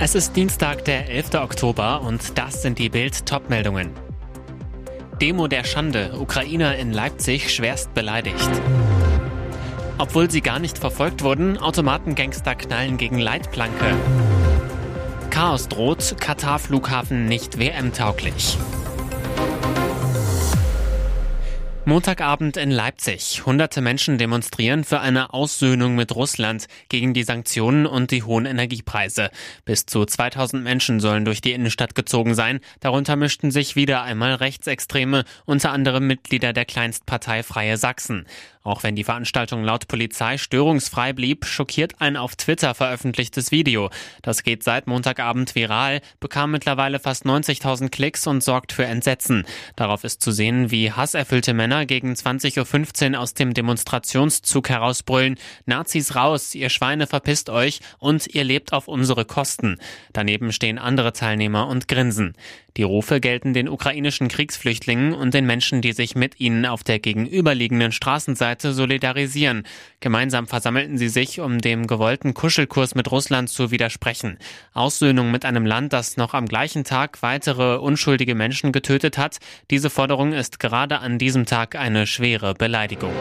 Es ist Dienstag, der 11. Oktober und das sind die Bild Topmeldungen. Demo der Schande, Ukrainer in Leipzig schwerst beleidigt. Obwohl sie gar nicht verfolgt wurden, Automatengangster knallen gegen Leitplanke. Chaos droht, Katar-Flughafen nicht WM-tauglich. Montagabend in Leipzig. Hunderte Menschen demonstrieren für eine Aussöhnung mit Russland gegen die Sanktionen und die hohen Energiepreise. Bis zu 2000 Menschen sollen durch die Innenstadt gezogen sein. Darunter mischten sich wieder einmal Rechtsextreme, unter anderem Mitglieder der Kleinstpartei Freie Sachsen. Auch wenn die Veranstaltung laut Polizei störungsfrei blieb, schockiert ein auf Twitter veröffentlichtes Video. Das geht seit Montagabend viral, bekam mittlerweile fast 90.000 Klicks und sorgt für Entsetzen. Darauf ist zu sehen, wie hasserfüllte Männer gegen 20.15 Uhr aus dem Demonstrationszug herausbrüllen, Nazis raus, ihr Schweine verpisst euch und ihr lebt auf unsere Kosten. Daneben stehen andere Teilnehmer und grinsen. Die Rufe gelten den ukrainischen Kriegsflüchtlingen und den Menschen, die sich mit ihnen auf der gegenüberliegenden Straßenseite solidarisieren. Gemeinsam versammelten sie sich, um dem gewollten Kuschelkurs mit Russland zu widersprechen. Aussöhnung mit einem Land, das noch am gleichen Tag weitere unschuldige Menschen getötet hat, diese Forderung ist gerade an diesem Tag eine schwere Beleidigung.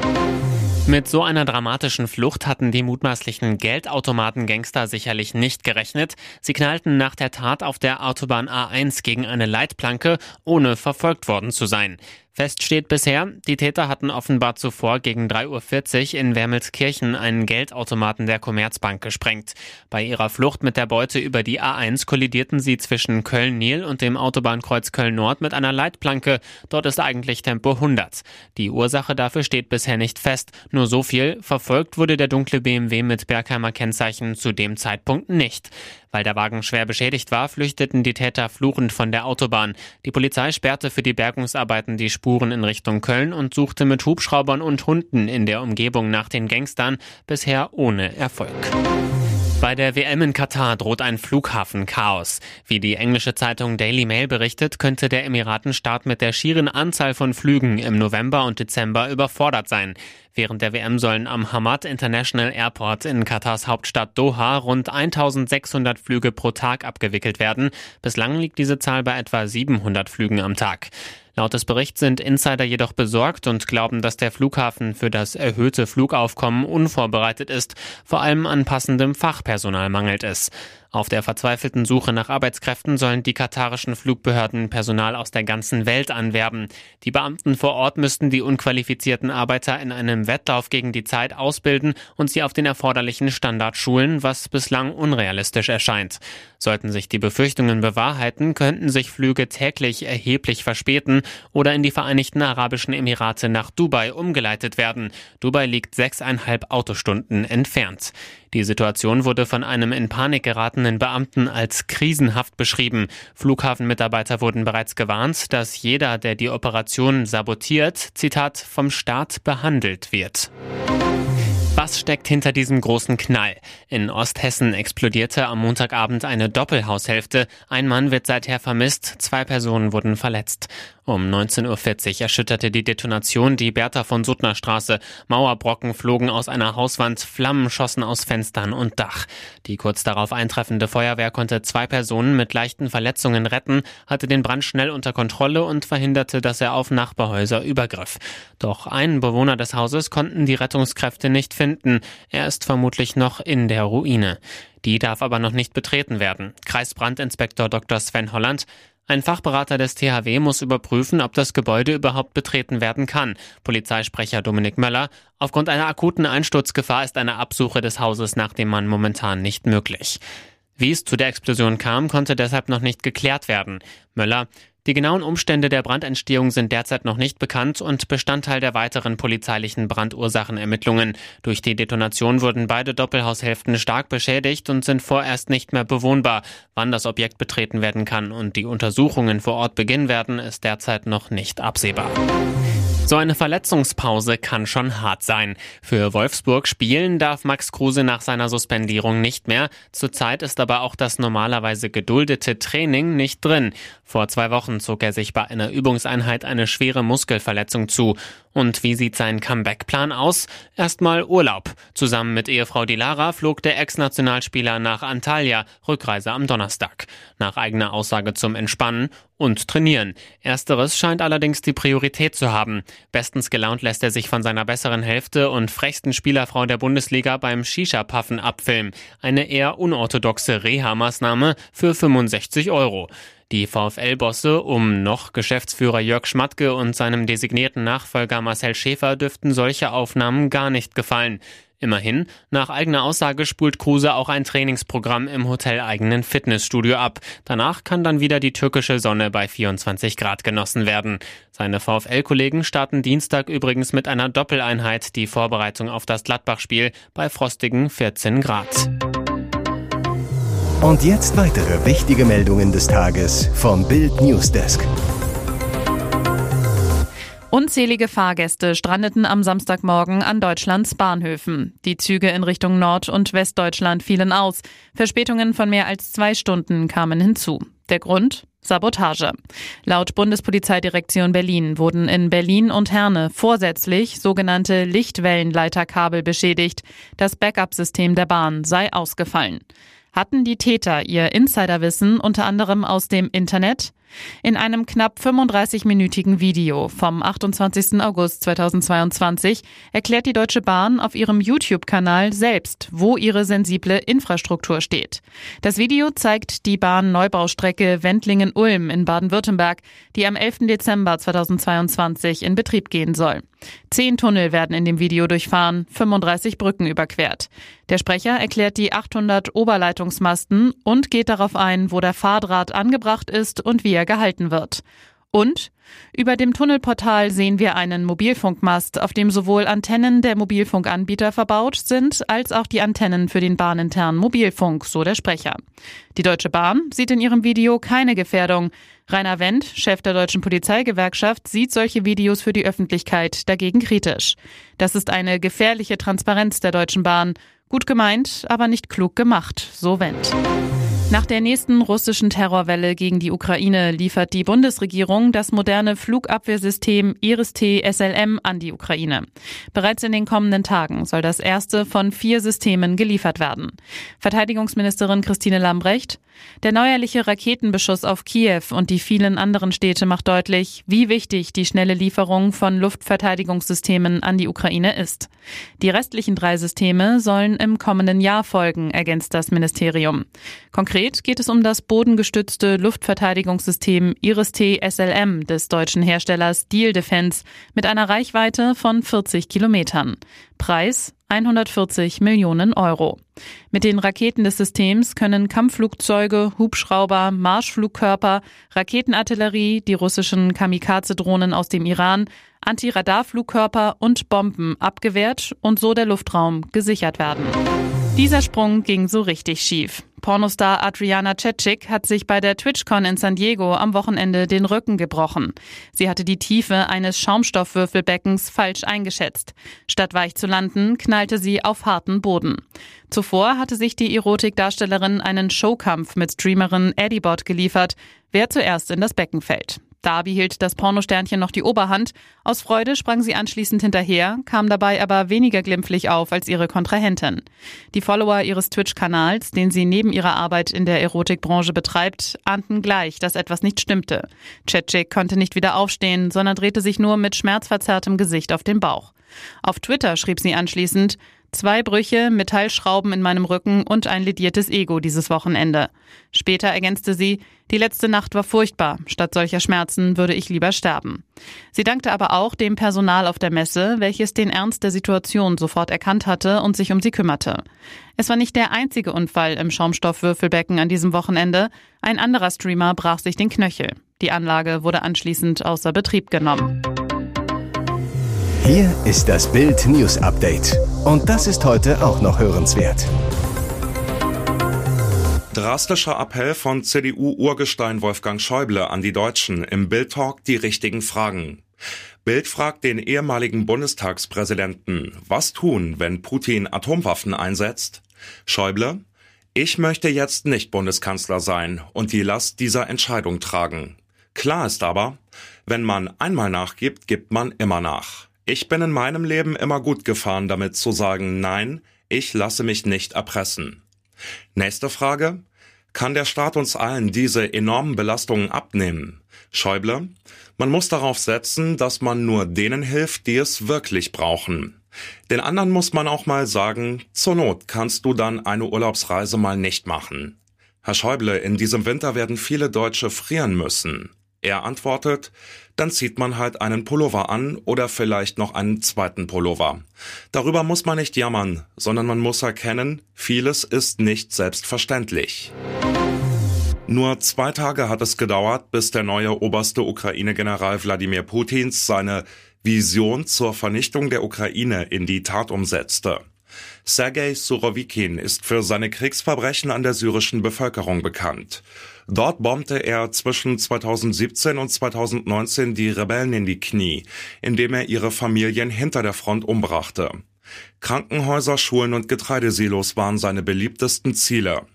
Mit so einer dramatischen Flucht hatten die mutmaßlichen Geldautomaten-Gangster sicherlich nicht gerechnet. Sie knallten nach der Tat auf der Autobahn A1 gegen eine Leitplanke, ohne verfolgt worden zu sein. Fest steht bisher, die Täter hatten offenbar zuvor gegen 3.40 Uhr in Wermelskirchen einen Geldautomaten der Commerzbank gesprengt. Bei ihrer Flucht mit der Beute über die A1 kollidierten sie zwischen Köln-Nil und dem Autobahnkreuz Köln-Nord mit einer Leitplanke. Dort ist eigentlich Tempo 100. Die Ursache dafür steht bisher nicht fest. Nur so viel, verfolgt wurde der dunkle BMW mit Bergheimer Kennzeichen zu dem Zeitpunkt nicht. Weil der Wagen schwer beschädigt war, flüchteten die Täter fluchend von der Autobahn. Die Polizei sperrte für die Bergungsarbeiten die Spuren in Richtung Köln und suchte mit Hubschraubern und Hunden in der Umgebung nach den Gangstern, bisher ohne Erfolg. Bei der WM in Katar droht ein Flughafenchaos. Wie die englische Zeitung Daily Mail berichtet, könnte der Emiratenstaat mit der schieren Anzahl von Flügen im November und Dezember überfordert sein. Während der WM sollen am Hamad International Airport in Katars Hauptstadt Doha rund 1600 Flüge pro Tag abgewickelt werden. Bislang liegt diese Zahl bei etwa 700 Flügen am Tag. Laut des Berichts sind Insider jedoch besorgt und glauben, dass der Flughafen für das erhöhte Flugaufkommen unvorbereitet ist. Vor allem an passendem Fachpersonal mangelt es. Auf der verzweifelten Suche nach Arbeitskräften sollen die katarischen Flugbehörden Personal aus der ganzen Welt anwerben. Die Beamten vor Ort müssten die unqualifizierten Arbeiter in einem Wettlauf gegen die Zeit ausbilden und sie auf den erforderlichen Standard schulen, was bislang unrealistisch erscheint. Sollten sich die Befürchtungen bewahrheiten, könnten sich Flüge täglich erheblich verspäten oder in die Vereinigten Arabischen Emirate nach Dubai umgeleitet werden. Dubai liegt sechseinhalb Autostunden entfernt. Die Situation wurde von einem in Panik geratenen Beamten als krisenhaft beschrieben. Flughafenmitarbeiter wurden bereits gewarnt, dass jeder, der die Operation sabotiert, Zitat, vom Staat behandelt wird. Was steckt hinter diesem großen Knall? In Osthessen explodierte am Montagabend eine Doppelhaushälfte. Ein Mann wird seither vermisst, zwei Personen wurden verletzt. Um 19.40 Uhr erschütterte die Detonation die Bertha von Suttner Straße. Mauerbrocken flogen aus einer Hauswand, Flammen schossen aus Fenstern und Dach. Die kurz darauf eintreffende Feuerwehr konnte zwei Personen mit leichten Verletzungen retten, hatte den Brand schnell unter Kontrolle und verhinderte, dass er auf Nachbarhäuser übergriff. Doch einen Bewohner des Hauses konnten die Rettungskräfte nicht finden. Er ist vermutlich noch in der Ruine. Die darf aber noch nicht betreten werden. Kreisbrandinspektor Dr. Sven Holland Ein Fachberater des THW muss überprüfen, ob das Gebäude überhaupt betreten werden kann. Polizeisprecher Dominik Möller. Aufgrund einer akuten Einsturzgefahr ist eine Absuche des Hauses nach dem Mann momentan nicht möglich. Wie es zu der Explosion kam, konnte deshalb noch nicht geklärt werden. Möller. Die genauen Umstände der Brandentstehung sind derzeit noch nicht bekannt und Bestandteil der weiteren polizeilichen Brandursachenermittlungen. Durch die Detonation wurden beide Doppelhaushälften stark beschädigt und sind vorerst nicht mehr bewohnbar. Wann das Objekt betreten werden kann und die Untersuchungen vor Ort beginnen werden, ist derzeit noch nicht absehbar. So eine Verletzungspause kann schon hart sein. Für Wolfsburg spielen darf Max Kruse nach seiner Suspendierung nicht mehr. Zurzeit ist aber auch das normalerweise geduldete Training nicht drin. Vor zwei Wochen zog er sich bei einer Übungseinheit eine schwere Muskelverletzung zu. Und wie sieht sein Comeback-Plan aus? Erstmal Urlaub. Zusammen mit Ehefrau Dilara flog der Ex-Nationalspieler nach Antalya, Rückreise am Donnerstag. Nach eigener Aussage zum Entspannen und Trainieren. Ersteres scheint allerdings die Priorität zu haben. Bestens gelaunt lässt er sich von seiner besseren Hälfte und frechsten Spielerfrau der Bundesliga beim Shisha-Puffen abfilmen. Eine eher unorthodoxe Reha-Maßnahme für 65 Euro. Die VfL-Bosse um noch Geschäftsführer Jörg Schmatke und seinem designierten Nachfolger Marcel Schäfer dürften solche Aufnahmen gar nicht gefallen. Immerhin, nach eigener Aussage spult Kruse auch ein Trainingsprogramm im hoteleigenen Fitnessstudio ab. Danach kann dann wieder die türkische Sonne bei 24 Grad genossen werden. Seine VfL-Kollegen starten Dienstag übrigens mit einer Doppeleinheit die Vorbereitung auf das Gladbach-Spiel bei frostigen 14 Grad. Und jetzt weitere wichtige Meldungen des Tages vom Bild Newsdesk. Unzählige Fahrgäste strandeten am Samstagmorgen an Deutschlands Bahnhöfen. Die Züge in Richtung Nord- und Westdeutschland fielen aus. Verspätungen von mehr als zwei Stunden kamen hinzu. Der Grund? Sabotage. Laut Bundespolizeidirektion Berlin wurden in Berlin und Herne vorsätzlich sogenannte Lichtwellenleiterkabel beschädigt. Das Backup-System der Bahn sei ausgefallen. Hatten die Täter ihr Insiderwissen unter anderem aus dem Internet? In einem knapp 35-minütigen Video vom 28. August 2022 erklärt die Deutsche Bahn auf ihrem YouTube-Kanal selbst, wo ihre sensible Infrastruktur steht. Das Video zeigt die Bahn-Neubaustrecke Wendlingen-Ulm in Baden-Württemberg, die am 11. Dezember 2022 in Betrieb gehen soll. Zehn Tunnel werden in dem Video durchfahren, 35 Brücken überquert. Der Sprecher erklärt die 800 Oberleitungsmasten und geht darauf ein, wo der Fahrdraht angebracht ist und wie er gehalten wird. Und über dem Tunnelportal sehen wir einen Mobilfunkmast, auf dem sowohl Antennen der Mobilfunkanbieter verbaut sind, als auch die Antennen für den bahninternen Mobilfunk, so der Sprecher. Die Deutsche Bahn sieht in ihrem Video keine Gefährdung. Rainer Wendt, Chef der Deutschen Polizeigewerkschaft, sieht solche Videos für die Öffentlichkeit dagegen kritisch. Das ist eine gefährliche Transparenz der Deutschen Bahn. Gut gemeint, aber nicht klug gemacht, so Wendt. Nach der nächsten russischen Terrorwelle gegen die Ukraine liefert die Bundesregierung das moderne Flugabwehrsystem Iris-T SLM an die Ukraine. Bereits in den kommenden Tagen soll das erste von vier Systemen geliefert werden. Verteidigungsministerin Christine Lambrecht, der neuerliche Raketenbeschuss auf Kiew und die vielen anderen Städte macht deutlich, wie wichtig die schnelle Lieferung von Luftverteidigungssystemen an die Ukraine ist. Die restlichen drei Systeme sollen im kommenden Jahr folgen, ergänzt das Ministerium. Konkret geht es um das bodengestützte Luftverteidigungssystem Iris-T SLM des deutschen Herstellers Deal Defense mit einer Reichweite von 40 Kilometern. Preis 140 Millionen Euro. Mit den Raketen des Systems können Kampfflugzeuge, Hubschrauber, Marschflugkörper, Raketenartillerie, die russischen Kamikaze-Drohnen aus dem Iran, Antiradarflugkörper und Bomben abgewehrt und so der Luftraum gesichert werden. Dieser Sprung ging so richtig schief. Pornostar Adriana Cetschik hat sich bei der TwitchCon in San Diego am Wochenende den Rücken gebrochen. Sie hatte die Tiefe eines Schaumstoffwürfelbeckens falsch eingeschätzt. Statt weich zu landen, knallte sie auf harten Boden. Zuvor hatte sich die Erotikdarstellerin einen Showkampf mit Streamerin Eddybot geliefert, wer zuerst in das Becken fällt. Da behielt das Pornosternchen noch die Oberhand. Aus Freude sprang sie anschließend hinterher, kam dabei aber weniger glimpflich auf als ihre Kontrahentin. Die Follower ihres Twitch-Kanals, den sie neben ihrer Arbeit in der Erotikbranche betreibt, ahnten gleich, dass etwas nicht stimmte. Cetchik konnte nicht wieder aufstehen, sondern drehte sich nur mit schmerzverzerrtem Gesicht auf den Bauch. Auf Twitter schrieb sie anschließend, Zwei Brüche, Metallschrauben in meinem Rücken und ein lediertes Ego dieses Wochenende. Später ergänzte sie, die letzte Nacht war furchtbar. Statt solcher Schmerzen würde ich lieber sterben. Sie dankte aber auch dem Personal auf der Messe, welches den Ernst der Situation sofort erkannt hatte und sich um sie kümmerte. Es war nicht der einzige Unfall im Schaumstoffwürfelbecken an diesem Wochenende. Ein anderer Streamer brach sich den Knöchel. Die Anlage wurde anschließend außer Betrieb genommen. Hier ist das Bild News Update. Und das ist heute auch noch hörenswert. Drastischer Appell von CDU-Urgestein Wolfgang Schäuble an die Deutschen im Bild Talk die richtigen Fragen. Bild fragt den ehemaligen Bundestagspräsidenten, was tun, wenn Putin Atomwaffen einsetzt? Schäuble, ich möchte jetzt nicht Bundeskanzler sein und die Last dieser Entscheidung tragen. Klar ist aber, wenn man einmal nachgibt, gibt man immer nach. Ich bin in meinem Leben immer gut gefahren, damit zu sagen, nein, ich lasse mich nicht erpressen. Nächste Frage. Kann der Staat uns allen diese enormen Belastungen abnehmen? Schäuble, man muss darauf setzen, dass man nur denen hilft, die es wirklich brauchen. Den anderen muss man auch mal sagen, zur Not kannst du dann eine Urlaubsreise mal nicht machen. Herr Schäuble, in diesem Winter werden viele Deutsche frieren müssen. Er antwortet, dann zieht man halt einen Pullover an oder vielleicht noch einen zweiten Pullover. Darüber muss man nicht jammern, sondern man muss erkennen, vieles ist nicht selbstverständlich. Nur zwei Tage hat es gedauert, bis der neue oberste Ukraine-General Wladimir Putins seine Vision zur Vernichtung der Ukraine in die Tat umsetzte. Sergei Surovikin ist für seine Kriegsverbrechen an der syrischen Bevölkerung bekannt. Dort bombte er zwischen 2017 und 2019 die Rebellen in die Knie, indem er ihre Familien hinter der Front umbrachte. Krankenhäuser, Schulen und Getreidesilos waren seine beliebtesten Ziele.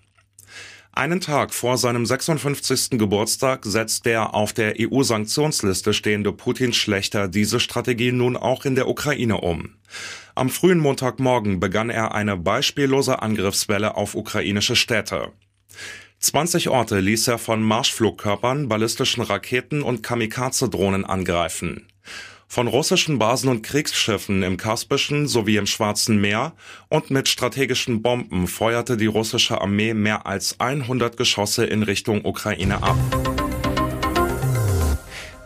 Einen Tag vor seinem 56. Geburtstag setzt der auf der EU-Sanktionsliste stehende Putin-Schlechter diese Strategie nun auch in der Ukraine um. Am frühen Montagmorgen begann er eine beispiellose Angriffswelle auf ukrainische Städte. 20 Orte ließ er von Marschflugkörpern, ballistischen Raketen und Kamikaze-Drohnen angreifen. Von russischen Basen und Kriegsschiffen im Kaspischen sowie im Schwarzen Meer und mit strategischen Bomben feuerte die russische Armee mehr als 100 Geschosse in Richtung Ukraine ab.